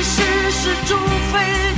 隔壁平静的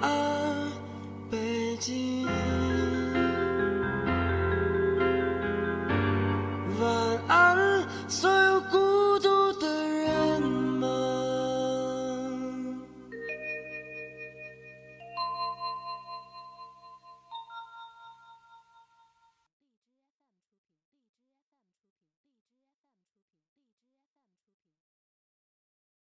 安北京